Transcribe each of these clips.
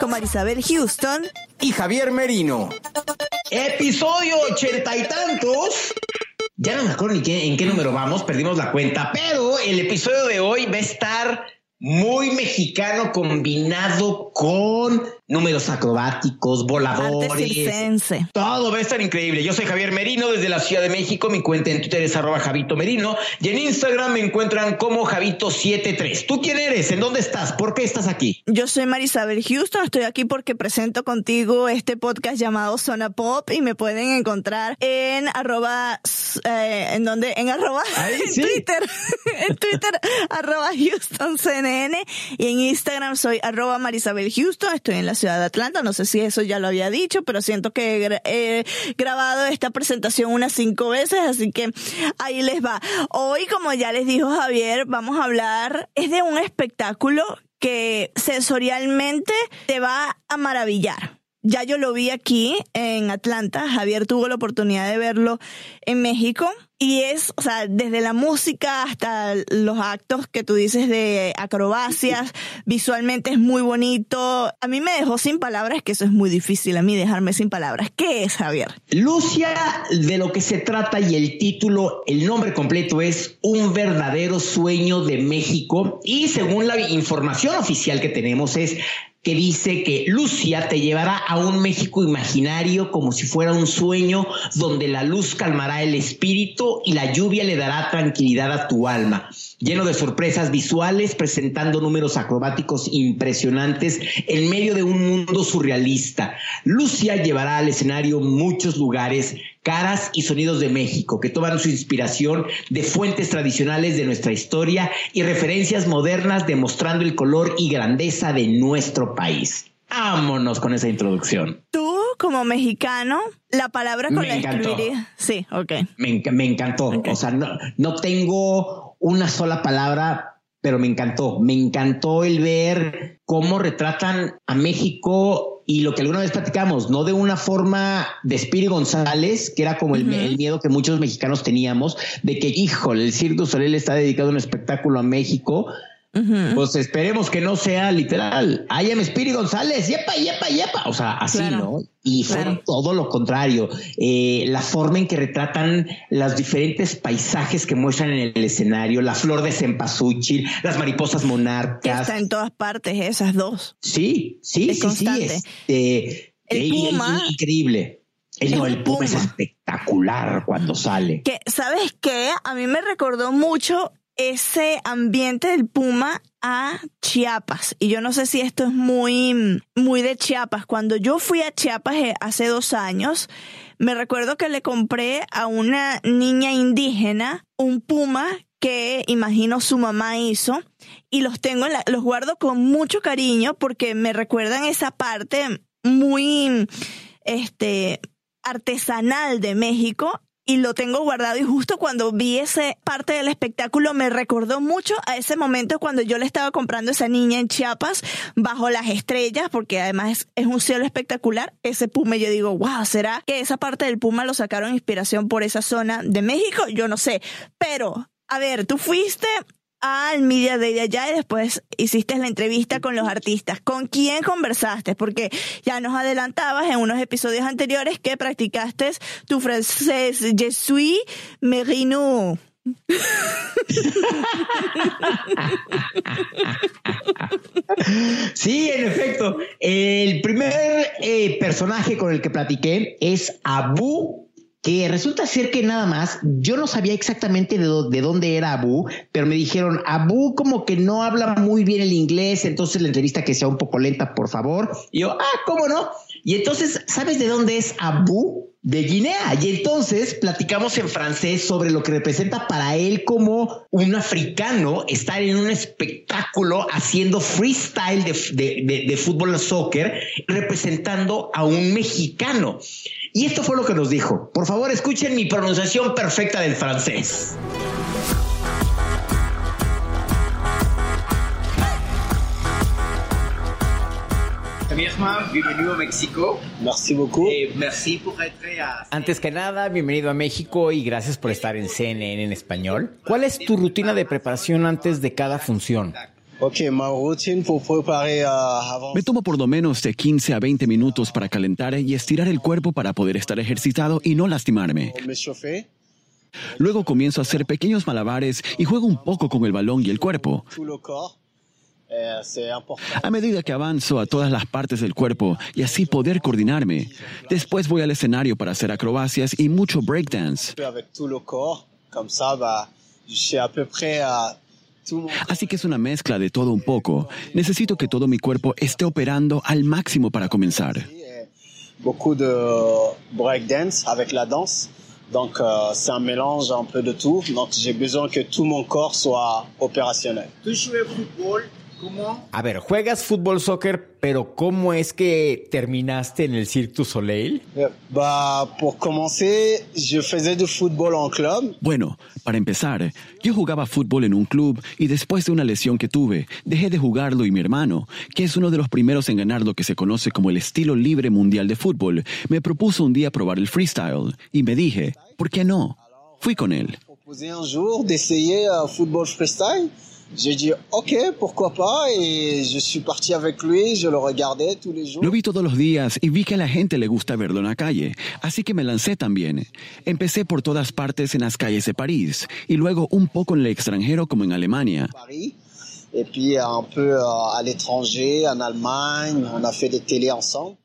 con Marisabel Houston y Javier Merino. Episodio ochenta y tantos. Ya no me acuerdo ni qué- en qué número vamos, perdimos la cuenta, pero el episodio de hoy va a estar muy mexicano combinado con números acrobáticos, voladores. Todo va a estar increíble. Yo soy Javier Merino desde la Ciudad de México. Mi cuenta en Twitter es arroba Javito Merino y en Instagram me encuentran como Javito73. ¿Tú quién eres? ¿En dónde estás? ¿Por qué estás aquí? Yo soy Marisabel Houston, estoy aquí porque presento contigo este podcast llamado Zona Pop y me pueden encontrar en arroba, eh, en donde, en arroba, en sí. Twitter, en Twitter, arroba Houston CNN y en Instagram soy arroba Marisabel Houston, estoy en la ciudad de Atlanta, no sé si eso ya lo había dicho, pero siento que he gra- he grabado esta presentación unas cinco veces, así que ahí les va. Hoy, como ya les dijo Javier, vamos a hablar, es de un espectáculo que sensorialmente te va a maravillar. Ya yo lo vi aquí en Atlanta, Javier tuvo la oportunidad de verlo en México y es, o sea, desde la música hasta los actos que tú dices de acrobacias, visualmente es muy bonito. A mí me dejó sin palabras, que eso es muy difícil a mí dejarme sin palabras. ¿Qué es, Javier? Lucia, de lo que se trata y el título, el nombre completo es Un verdadero sueño de México y según la información oficial que tenemos es que dice que Lucia te llevará a un México imaginario como si fuera un sueño donde la luz calmará el espíritu y la lluvia le dará tranquilidad a tu alma. Lleno de sorpresas visuales, presentando números acrobáticos impresionantes en medio de un mundo surrealista. Lucia llevará al escenario muchos lugares, caras y sonidos de México que toman su inspiración de fuentes tradicionales de nuestra historia y referencias modernas demostrando el color y grandeza de nuestro país. Vámonos con esa introducción. Tú, como mexicano, la palabra con Me la encantó. escribiría. Sí, ok. Me, enc- me encantó. O sea, no, no tengo una sola palabra, pero me encantó. Me encantó el ver cómo retratan a México y lo que alguna vez platicamos, no de una forma de Spiri González, que era como el, el miedo que muchos mexicanos teníamos, de que, híjole, el du Soleil está dedicado a un espectáculo a México. Pues esperemos que no sea literal. I am Spiri González, yepa, yepa, yepa. O sea, así, Claro. ¿no? Y fue Claro. todo lo contrario. Eh, la forma en que retratan los diferentes paisajes que muestran en el escenario, la flor de cempasúchil, las mariposas Que monarcas. está en todas partes, esas dos. Sí, sí, Es sí, constante. sí. Este, El eh, puma- y- increíble. El, Es no, un el puma es espectacular cuando sale. Que, ¿sabes qué? A mí me recordó mucho ese ambiente del Puma a Chiapas. Y yo no sé si esto es muy, muy de Chiapas. Cuando yo fui a Chiapas eh, hace dos años, me recuerdo que le compré a una niña indígena un Puma que imagino su mamá hizo y los tengo, los guardo con mucho cariño porque me recuerdan esa parte muy, este, artesanal de México y lo tengo guardado. Y justo cuando vi esa parte del espectáculo me recordó mucho a ese momento cuando yo le estaba comprando esa niña en Chiapas bajo las estrellas porque además es, un cielo espectacular. Ese puma yo digo wow será que esa parte del puma lo sacaron inspiración por esa zona de México yo no sé pero a ver tú fuiste al Media de allá y después hiciste la entrevista con los artistas. ¿Con quién conversaste? Porque ya nos adelantabas en unos episodios anteriores que practicaste tu francés Je suis Merino. Sí, en efecto. El primer eh, personaje con el que platiqué es Abu que resulta ser que nada más, yo no sabía exactamente de, de, dónde era Abu, pero me dijeron, Abu como que no habla muy bien el inglés, entonces la entrevista que sea un poco lenta, por favor. Y yo, ah, ¿cómo no? Y entonces, ¿sabes de dónde es Abu? De Guinea. Y entonces platicamos en francés sobre lo que representa para él como un africano estar en un espectáculo haciendo freestyle de, de, de fútbol o soccer, representando a un mexicano. Y esto fue lo que nos dijo. Por favor, escuchen mi pronunciación perfecta del francés. bienvenido a México. Merci beaucoup. Eh, merci pour être. Antes que nada, bienvenido a México y gracias por estar en CNN en español. ¿Cuál es tu rutina de preparación antes de cada función? Uh, avant... Me tomo por lo menos de 15 a 20 minutos para calentar y estirar el cuerpo para poder estar ejercitado y no lastimarme. Me chauffer. Luego comienzo a hacer pequeños malabares y juego un poco con el balón y el cuerpo. Important. A medida que avanzo a todas las partes del cuerpo y así poder coordinarme. Después voy al escenario para hacer acrobacias y mucho breakdance. Así que es una mezcla de todo un poco. Necesito que todo mi cuerpo esté operando al máximo para comenzar. et beaucoup de breakdance avec la danse. Donc, euh, c'est un mélange un peu de tout. Donc, j'ai besoin que tout mon corps soit opérationnel. Tu joues au football, comment A ver, juegas fútbol, soccer, pero ¿cómo es que terminaste en el Cirque du Soleil? Euh, Bah, pour commencer, je faisais du football en club. Bueno, para empezar, yo jugaba fútbol en un club y después de una lesión que tuve, dejé de jugarlo y mi hermano, que es uno de los primeros en ganar lo que se conoce como el estilo libre mundial de fútbol, me propuso un día probar el freestyle y me dije, ¿por qué no? Fui con él. proposé un jour d'essayer un football freestyle. J'ai dit ok, pourquoi pas, et je suis parti avec lui, je le regardais tous les jours. Lo vi todos los días y vi que a la gente le gusta verlo en la calle, así que me lancé también. Empecé por todas partes en las calles de París y luego un poco en el extranjero como en Alemania. Et puis un peu euh, à l'étranger, en Allemagne, on a fait des télés ensemble.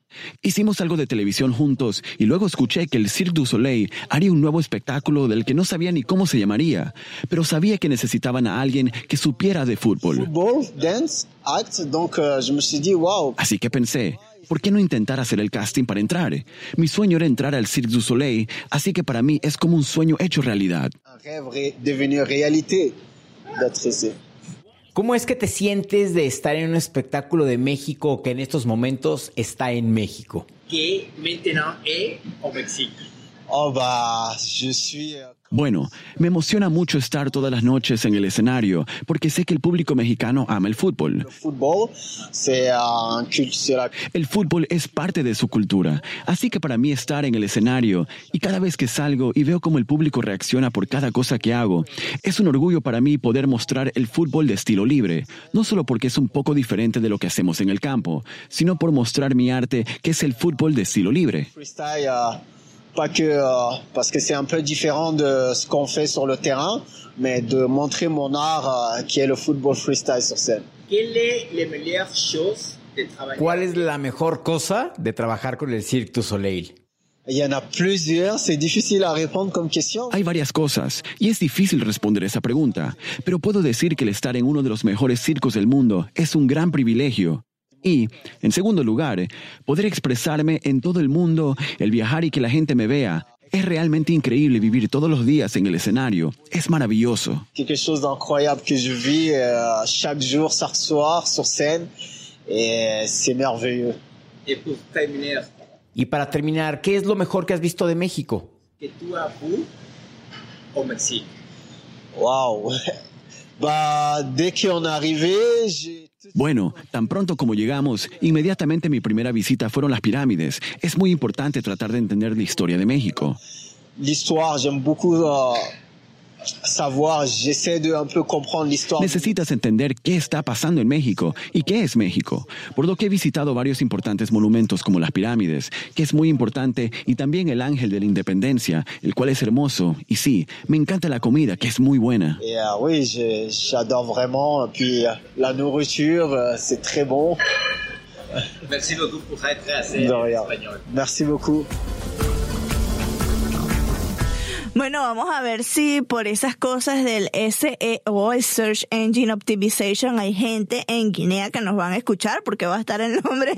Hicimos algo de televisión juntos y luego escuché que el Cirque du Soleil haría un nuevo espectáculo del que no sabía ni cómo se llamaría, pero sabía que necesitaban a alguien que supiera de fútbol. Football, dance, act, donc euh, je me suis dit waouh, Así que pensé, ¿por qué no intentar hacer el casting para entrar? Mi sueño era entrar al Cirque du Soleil, así que para mí es como un sueño hecho realidad. un rêve réalité d'être ici. ¿Cómo es que te sientes de estar en un espectáculo de México que en estos momentos está en México? qui maintenant est au Mexique Oh bah, je suis Bueno, me emociona mucho estar todas las noches en el escenario, porque sé que el público mexicano ama el fútbol. El fútbol es parte de su cultura, así que para mí estar en el escenario y cada vez que salgo y veo cómo el público reacciona por cada cosa que hago, es un orgullo para mí poder mostrar el fútbol de estilo libre, no solo porque es un poco diferente de lo que hacemos en el campo, sino por mostrar mi arte que es el fútbol de estilo libre. Pas que euh, parce que c'est un peu différent de ce qu'on fait sur le terrain, mais de montrer mon art euh, qui est le football freestyle sur scène. Quelle est la meilleure chose de travailler? ¿Cuál es la mejor cosa de trabajar con el Cirque du Soleil? Il y en a plusieurs, c'est difficile à répondre comme question. Hay varias cosas, y es difícil responder esa pregunta, pero puedo decir que el estar en uno de los mejores circos del mundo es un gran privilegio. Y, en segundo lugar, poder expresarme en todo el mundo, el viajar y que la gente me vea. Es realmente increíble vivir todos los días en el escenario. Es maravilloso. Quelque chose d'incroyable que je vis euh, chaque jour, chaque soir sur scène, et c'est merveilleux. Et pour terminer, Y para terminar, ¿qué es lo mejor que has visto de México? que vu au Mexique Waouh. bah, dès qu'on est arrivé, j'ai Bueno, tan pronto como llegamos, inmediatamente mi primera visita fueron las pirámides. Es muy importante tratar de entender la historia de México. Savoir, j'essaie de un peu comprendre l'histoire. Necesitas entender qué está pasando en México y qué es México, por lo que he visitado varios importantes monumentos como las pirámides, que es muy importante, y también el Ángel de la Independencia, el cual es hermoso, y sí, me encanta la comida, que es muy buena. Et euh, oui, je- j'adore vraiment. Puis euh, la nourriture, euh, c'est très bon. Merci beaucoup pour être assez espagnol. Merci beaucoup. Bueno, vamos a ver si por esas cosas del SEO, el Search Engine Optimization, hay gente en Guinea que nos van a escuchar porque va a estar el nombre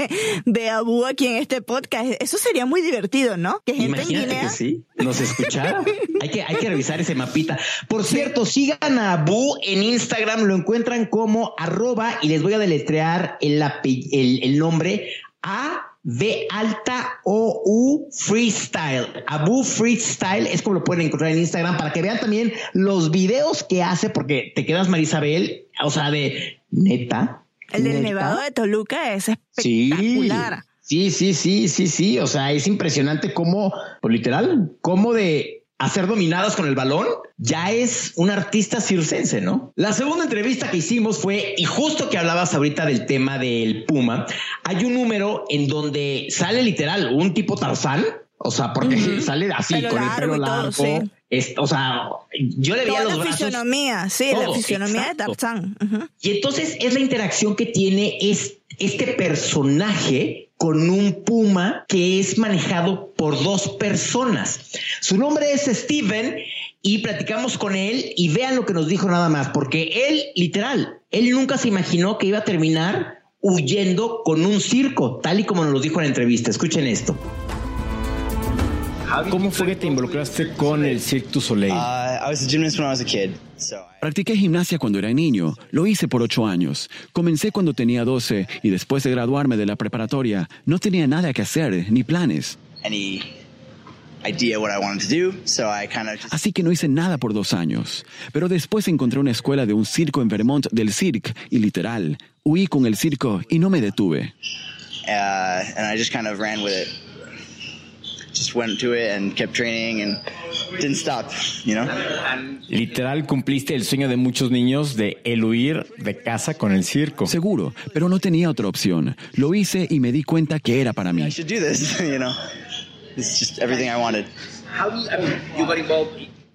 de Abu aquí en este podcast. Eso sería muy divertido, ¿no? Que gente en Imagínate Guinea. que sí, nos escuchara. hay, que, hay que revisar ese mapita. Por cierto, sigan a Bu en Instagram, lo encuentran como arroba y les voy a deletrear el, el nombre A. V alta O U Freestyle. Abu Freestyle es como lo pueden encontrar en Instagram para que vean también los videos que hace, porque te quedas Marisabel, o sea, de neta. El del ¿Neta? Nevado de Toluca es Sí. espectacular. Sí, sí, sí, sí, sí. O sea, es impresionante cómo, pues literal, cómo de hacer dominadas con el balón ya es un artista circense, ¿no? La segunda entrevista que hicimos fue, y justo que hablabas ahorita del tema del Puma, hay un número en donde sale literal un tipo Tarzán. O sea, porque sale así, Pelo con el pelo todo, largo. sí. Es- o sea, yo le veía los la brazos. fisionomía, sí, la fisionomía exacto. de Tarzán. Y entonces es la interacción que tiene es, este personaje con un puma que es manejado por dos personas. Su nombre es Steven y platicamos con él y vean lo que nos dijo nada más, porque él, literal, él nunca se imaginó que iba a terminar huyendo con un circo, tal y como nos lo dijo en la entrevista. Escuchen esto. ¿Cómo fue que te involucraste con el Cirque du Soleil? Uh, I was a gymnast when I was a kid, so I- Practiqué gimnasia cuando era niño, lo hice por ocho años. Comencé cuando tenía 12 y después de graduarme de la preparatoria no tenía nada que hacer ni planes. Así que no hice nada por dos años. Pero después encontré una escuela de un circo en Vermont del Cirque y literal, huí con el circo y no me detuve. uh, and I just kind of ran with it. Literal cumpliste el sueño de muchos niños de el huir de casa con el circo. Seguro, pero no tenía otra opción. Lo hice y me di cuenta que era para mí.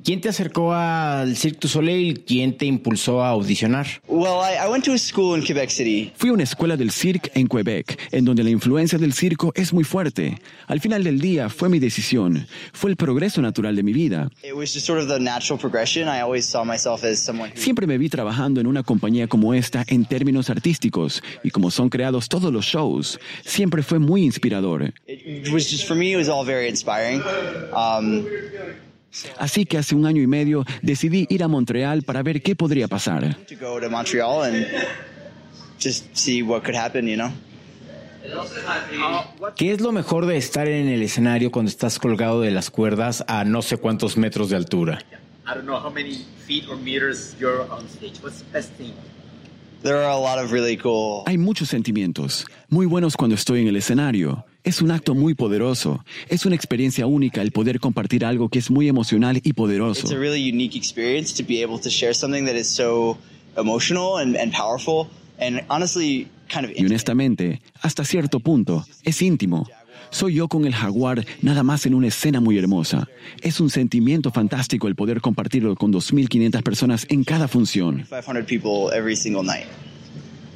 ¿Quién te acercó al Cirque du Soleil? ¿Quién te impulsó a audicionar? Well, I, I went to a school in Quebec City. Fui a una escuela del cirque en Quebec, en donde la influencia del circo es muy fuerte. Al final del día fue mi decisión. Fue el progreso natural de mi vida. It was just sort of the natural progression. I always saw myself as someone who Siempre me vi trabajando en una compañía como esta en términos artísticos y como son creados todos los shows. Siempre fue muy inspirador. Así que hace un año y medio decidí ir a Montreal para ver qué podría pasar. ¿Qué es lo mejor de estar en el escenario cuando estás colgado de las cuerdas a no sé cuántos metros de altura? Hay muchos sentimientos, muy buenos cuando estoy en el escenario. Es un acto muy poderoso. Es una experiencia única el poder compartir algo que es muy emocional y poderoso. It's a really unique experience to be able to share something that is so emotional and, and powerful and honestly kind of Y honestamente, hasta cierto punto, es íntimo. Soy yo con el jaguar nada más en una escena muy hermosa. Es un sentimiento fantástico el poder compartirlo con 2.500 personas en cada función. 500 people every single night.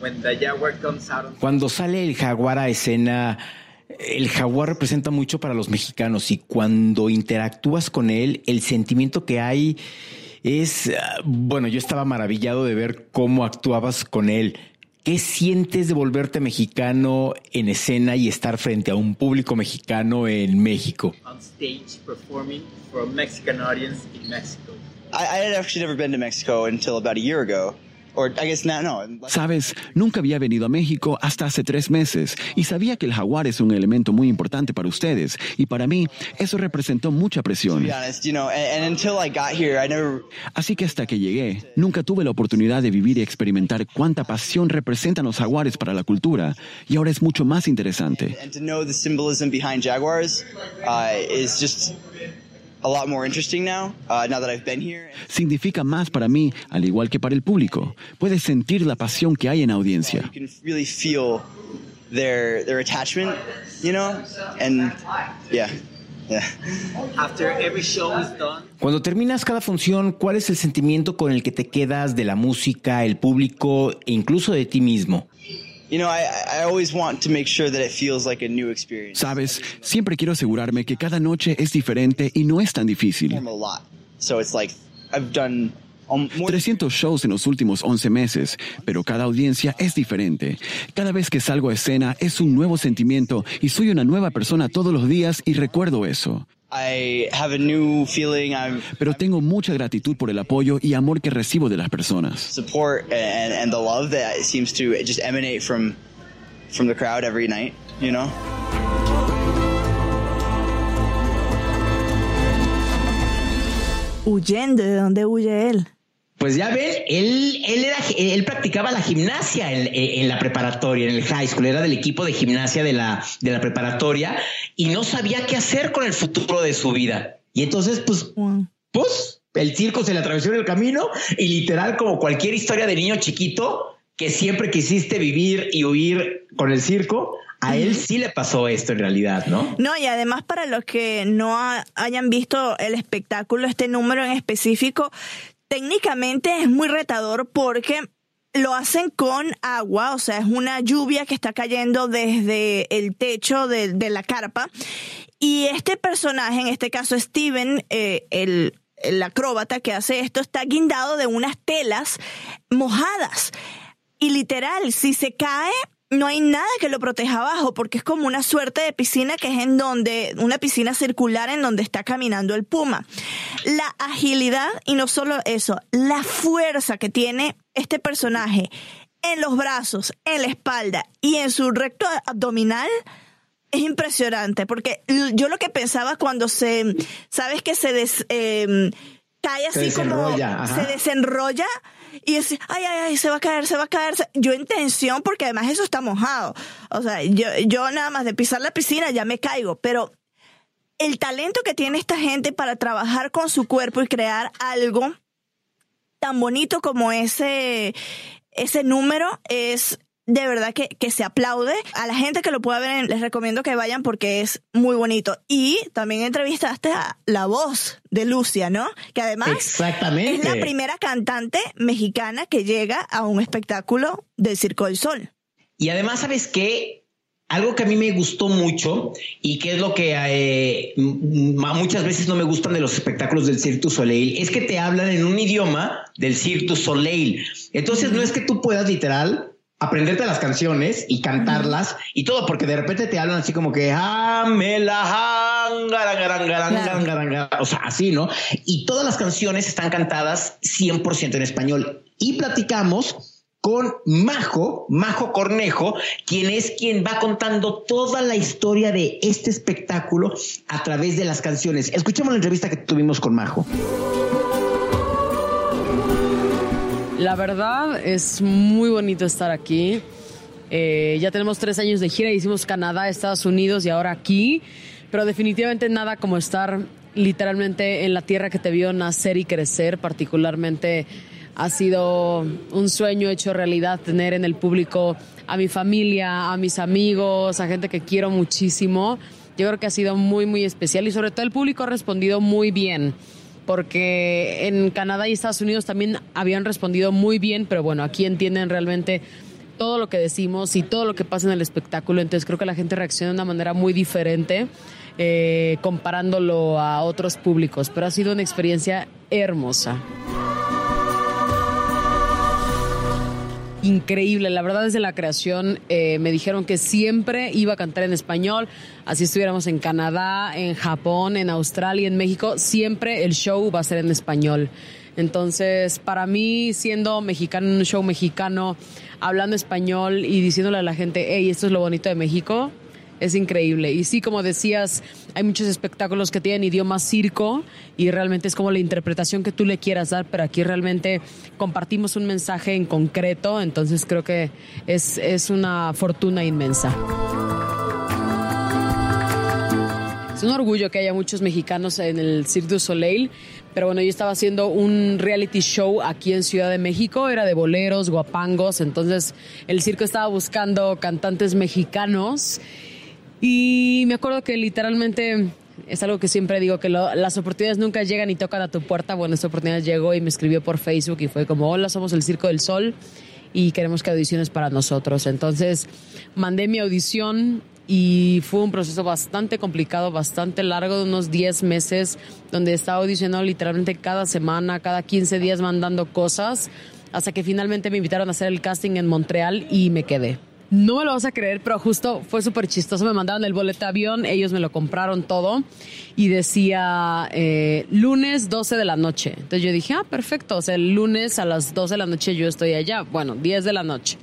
When the jaguar comes out on Cuando sale el jaguar a escena, el jaguar representa mucho para los mexicanos y cuando interactúas con él, el sentimiento que hay es, ah, bueno, yo estaba maravillado de ver cómo actuabas con él. ¿Qué sientes de volverte mexicano en escena y estar frente a un público mexicano en México? on stage performing for a Mexican audience in Mexico. I, I had actually never been to Mexico until about a year ago. Sabes, nunca había venido a México hasta hace tres meses y sabía que el jaguar es un elemento muy importante para ustedes y para mí eso representó mucha presión. Así que hasta que llegué, nunca tuve la oportunidad de vivir y experimentar cuánta pasión representan los jaguares para la cultura y ahora es mucho más interesante. And to know the symbolism behind jaguars is just a lot more interesting now, now that I've been here. Significa más para mí, al igual que para el público. Puedes sentir la pasión que hay en audiencia. You can really feel their their attachment, you know, and yeah. Yeah. After every show is done, Cuando terminas cada función, ¿cuál es el sentimiento con el que te quedas de la música, el público e incluso de ti mismo? Sabes, siempre quiero asegurarme que cada noche es diferente y no es tan difícil. perform a lot. So it's like I've done um, more 300 shows en los últimos 11 meses, pero cada audiencia es diferente. Cada vez que salgo a escena es un nuevo sentimiento y soy una nueva persona todos los días y recuerdo eso. I have a new feeling. I'm Pero tengo mucha gratitud por el apoyo y amor que recibo de las personas. support and, and the love that seems to just emanate from from the crowd every night. You know. Huyendo, ¿de dónde huye él? Pues ya ven, él, él, era, él practicaba la gimnasia en, en la preparatoria, en el high school, era del equipo de gimnasia de la, de la preparatoria y no sabía qué hacer con el futuro de su vida. Y entonces, pues, pues, el circo se le atravesó en el camino y literal, como cualquier historia de niño chiquito que siempre quisiste vivir y huir con el circo, a él sí le pasó esto en realidad, ¿no? No, y además para los que no ha- hayan visto el espectáculo, este número en específico, técnicamente es muy retador porque lo hacen con agua, o sea, es una lluvia que está cayendo desde el techo de, la carpa. Y este personaje, en este caso Steven, eh, el acróbata que hace esto, está guindado de unas telas mojadas. Y literal, si se cae, no hay nada que lo proteja abajo, porque es como una suerte de piscina que es en donde, una piscina circular en donde está caminando el puma. La agilidad, y no solo eso, la fuerza que tiene este personaje en los brazos, en la espalda y en su recto abdominal, es impresionante, porque yo lo que pensaba cuando se, sabes que se des, eh, cae Se así como, desenrolla, ajá. se desenrolla y es, ay, ay, ay, se va a caer, se va a caer. se- Yo en tensión, porque además eso está mojado. O sea, yo, yo nada más de pisar la piscina ya me caigo, pero el talento que tiene esta gente para trabajar con su cuerpo y crear algo tan bonito como ese, ese número es de verdad que, que se aplaude. A la gente que lo pueda ver, les recomiendo que vayan porque es muy bonito. Y también entrevistaste a la voz de Lucia, ¿no? Que además Exactamente. es la primera cantante mexicana que llega a un espectáculo del Circo del Sol. Y además, ¿sabes qué? Algo que a mí me gustó mucho y que es lo que eh, muchas veces no me gustan de los espectáculos del Cirque du Soleil, es que te hablan en un idioma del Cirque du Soleil. Entonces no es que tú puedas literal aprenderte las canciones y cantarlas y todo, porque de repente te hablan así como que "Ah, me la jan, garan, garan, garan, Claro. garan, garan, garan", o sea, así, ¿no? Y todas las canciones están cantadas 100% en español. Y platicamos con Majo, Majo Cornejo, quien es quien va contando toda la historia de este espectáculo a través de las canciones. Escuchemos la entrevista que tuvimos con Majo. La verdad es muy bonito estar aquí. Eh, ya tenemos tres años de gira, hicimos Canadá, Estados Unidos y ahora aquí, pero definitivamente nada como estar literalmente en la tierra que te vio nacer y crecer, particularmente ha sido un sueño hecho realidad tener en el público a mi familia, a mis amigos, a gente que quiero muchísimo. Yo creo que ha sido muy, muy especial y sobre todo el público ha respondido muy bien porque en Canadá y Estados Unidos también habían respondido muy bien, pero bueno, aquí entienden realmente todo lo que decimos y todo lo que pasa en el espectáculo, entonces creo que la gente reacciona de una manera muy diferente eh, comparándolo a otros públicos, pero ha sido una experiencia hermosa. Increíble. La verdad, desde la creación eh, me dijeron que siempre iba a cantar en español. Así estuviéramos en Canadá, en Japón, en Australia, en México. Siempre el show va a ser en español. Entonces, para mí, siendo mexicano un show mexicano, hablando español y diciéndole a la gente, hey, esto es lo bonito de México, es increíble. Y sí, como decías, hay muchos espectáculos que tienen idioma circo y realmente es como la interpretación que tú le quieras dar, pero aquí realmente compartimos un mensaje en concreto, entonces creo que es, es una fortuna inmensa. Es un orgullo que haya muchos mexicanos en el Cirque du Soleil, pero bueno, yo estaba haciendo un reality show aquí en Ciudad de México, era de boleros, guapangos, entonces el circo estaba buscando cantantes mexicanos y me acuerdo que literalmente es algo que siempre digo, que las oportunidades nunca llegan y tocan a tu puerta. Bueno, esta oportunidad llegó y me escribió por Facebook y fue como, hola, somos el Circo del Sol y queremos que audiciones para nosotros. Entonces mandé mi audición y fue un proceso bastante complicado, bastante largo, de unos 10 meses, donde estaba audicionando literalmente cada semana, cada 15 días mandando cosas, hasta que finalmente me invitaron a hacer el casting en Montreal y me quedé. No me lo vas a creer, pero justo fue súper chistoso. Me mandaron el boleto de avión, ellos me lo compraron todo y decía eh, lunes 12 de la noche. Entonces yo dije, ah, perfecto. O sea, el lunes a las 12 de la noche yo estoy allá. Bueno, 10 de la noche.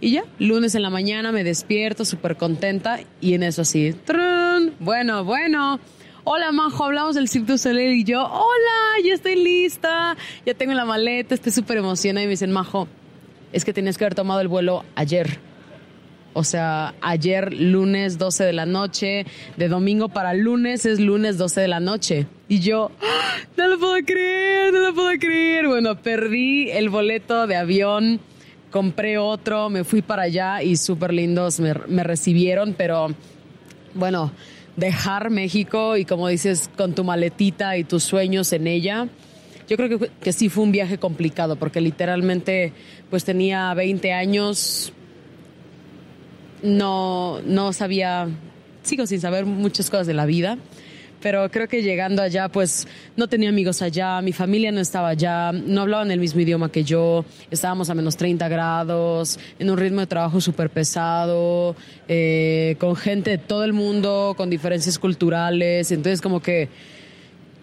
Y ya, lunes en la mañana me despierto súper contenta y en eso así, ¡trun! bueno, bueno. Hola, Majo, hablamos del Cirque du Soleil y yo, hola, ya estoy lista, ya tengo la maleta, estoy súper emocionada y me dicen, Majo, es que tenías que haber tomado el vuelo ayer. O sea, ayer lunes 12 de la noche, de domingo para lunes es lunes 12 de la noche. Y yo, ¡Ah! no lo puedo creer, no lo puedo creer. Bueno, perdí el boleto de avión, compré otro, me fui para allá y súper lindos me, me recibieron, pero bueno, dejar México y como dices, con tu maletita y tus sueños en ella. Yo creo que, que, sí fue un viaje complicado porque literalmente pues tenía 20 años, no, no sabía, sigo sin saber muchas cosas de la vida, pero creo que llegando allá, pues no tenía amigos allá, mi familia no estaba allá, no hablaban el mismo idioma que yo, estábamos a menos 30 grados, en un ritmo de trabajo súper pesado, eh, con gente de todo el mundo, con diferencias culturales, entonces como que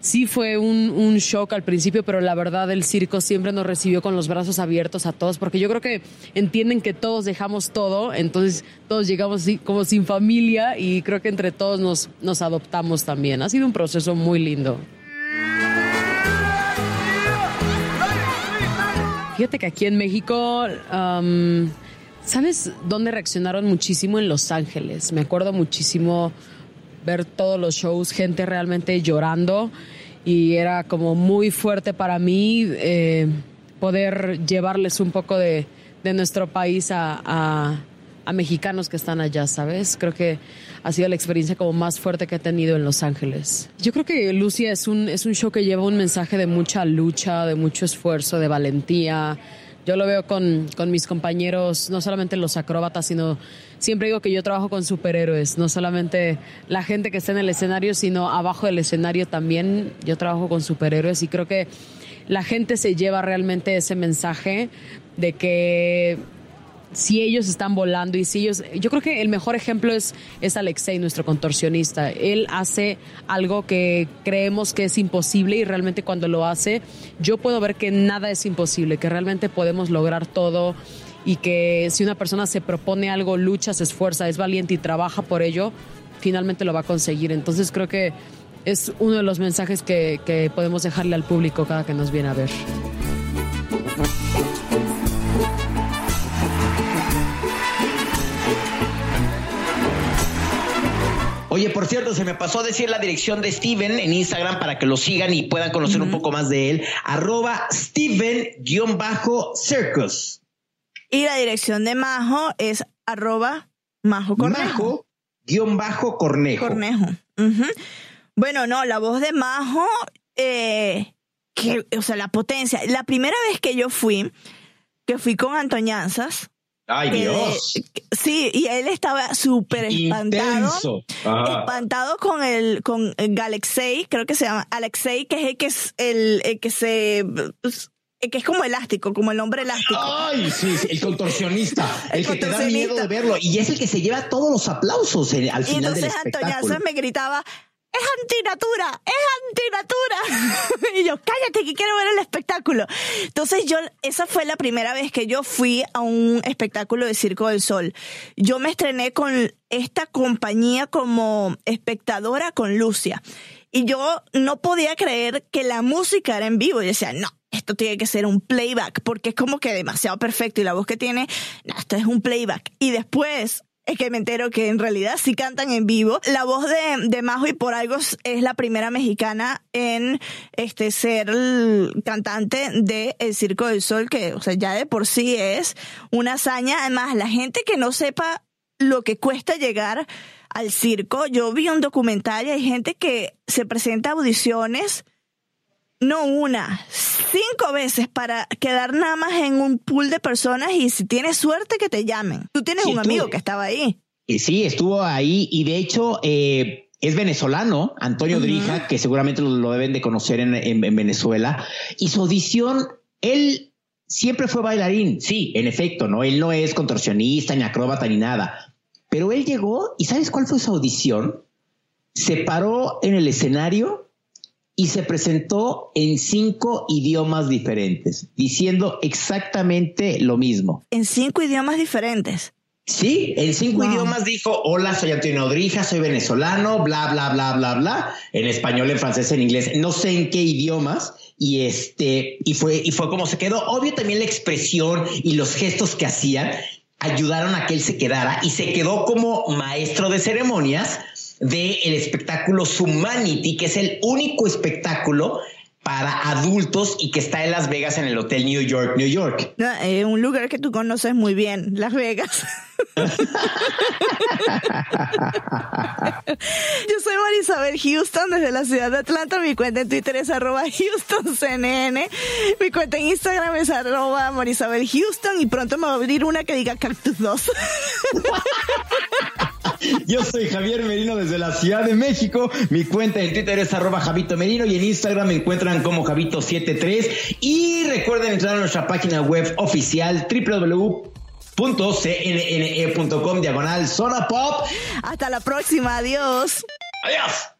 sí fue un, shock al principio, pero la verdad el circo siempre nos recibió con los brazos abiertos a todos, porque yo creo que entienden que todos dejamos todo, entonces todos llegamos como sin familia y creo que entre todos nos, adoptamos también. Ha sido un proceso muy lindo. Fíjate que aquí en México, ¿sabes dónde reaccionaron muchísimo? En Los Ángeles. Me acuerdo muchísimo ver todos los shows, gente realmente llorando y era como muy fuerte para mí eh, poder llevarles un poco de, de nuestro país a, a, mexicanos que están allá, ¿sabes? Creo que ha sido la experiencia como más fuerte que he tenido en Los Ángeles. Yo creo que Lucia es un, es un show que lleva un mensaje de mucha lucha, de mucho esfuerzo, de valentía. Yo lo veo con, con mis compañeros, no solamente los acróbatas, sino siempre digo que yo trabajo con superhéroes, no solamente la gente que está en el escenario, sino abajo del escenario también. Yo trabajo con superhéroes y creo que la gente se lleva realmente ese mensaje de que si ellos están volando y si ellos, yo creo que el mejor ejemplo es, es Alexei, nuestro contorsionista. Él hace algo que creemos que es imposible y realmente cuando lo hace, yo puedo ver que nada es imposible, que realmente podemos lograr todo y que si una persona se propone algo, lucha, se esfuerza, es valiente y trabaja por ello, finalmente lo va a conseguir. Entonces creo que es uno de los mensajes que, que podemos dejarle al público cada que nos viene a ver. Oye, por cierto, se me pasó a decir la dirección de Steven en Instagram para que lo sigan y puedan conocer un poco más de él. Arroba Steven-Circus. Y la dirección de Majo es arroba Majo Cornejo. Majo Cornejo. Cornejo. Bueno, no, la voz de Majo, eh, que, o sea, la potencia. La primera vez que yo fui, que fui con Antoñanzas, Ay, Dios. Sí, y él estaba súper espantado. Espantado con el, con Galexei, creo que se llama Alexei, que es el que es el, que se pues, que es como elástico, como el hombre elástico. Ay, sí, el contorsionista, el, que te da miedo de verlo y es el que se lleva todos los aplausos al final del espectáculo. Y entonces me gritaba, es antinatura, es antinatura. y yo, cállate que quiero ver el espectáculo. Entonces yo, esa fue la primera vez que yo fui a un espectáculo de Circo del Sol. Yo me estrené con esta compañía como espectadora con Lucia. Y yo no podía creer que la música era en vivo. Y decía, no, esto tiene que ser un playback, porque es como que demasiado perfecto y la voz que tiene, no, esto es un playback. Y después es que me entero que en realidad sí cantan en vivo. La voz de, de Majo y por algo es la primera mexicana en este ser cantante de El Circo del Sol, que o sea, ya de por sí es una hazaña. Además, la gente que no sepa lo que cuesta llegar al circo, yo vi un documental y hay gente que se presenta a audiciones no una, cinco veces para quedar nada más en un pool de personas y si tienes suerte que te llamen. Tú tienes un amigo que estaba ahí. Y sí, estuvo ahí y de hecho eh, es venezolano, Antonio Drija, que seguramente lo, deben de conocer en, en, Venezuela. Y su audición, él siempre fue bailarín, sí, en efecto, ¿no? Él no es contorsionista, ni acróbata, ni nada. Pero él llegó y ¿sabes cuál fue su audición? Se paró en el escenario y se presentó en cinco idiomas diferentes, diciendo exactamente lo mismo. En cinco idiomas diferentes. Sí, en cinco idiomas dijo, hola, soy Antonio Odrija, soy venezolano, bla, bla, bla, bla, bla, en español, en francés, en inglés, no sé en qué idiomas, y este, y fue, y fue como se quedó. Obvio también la expresión y los gestos que hacían ayudaron a que él se quedara y se quedó como maestro de ceremonias del el espectáculo Humanity, que es el único espectáculo para adultos y que está en Las Vegas en el Hotel New York, New York. Eh, un lugar que tú conoces muy bien, Las Vegas. Yo soy Marisabel Houston desde la ciudad de Atlanta. Mi cuenta en Twitter es arroba HoustonCNN. Mi cuenta en Instagram es arroba Marisabel Houston y pronto me va a abrir una que diga Cactus 2. Yo soy Javier Merino desde la Ciudad de México. Mi cuenta en Twitter es arroba Javito Merino y en Instagram me encuentran como Javito73. Y recuerden entrar a nuestra página web oficial www.cnne.com diagonal zona pop. Hasta la próxima. Adiós. Adiós.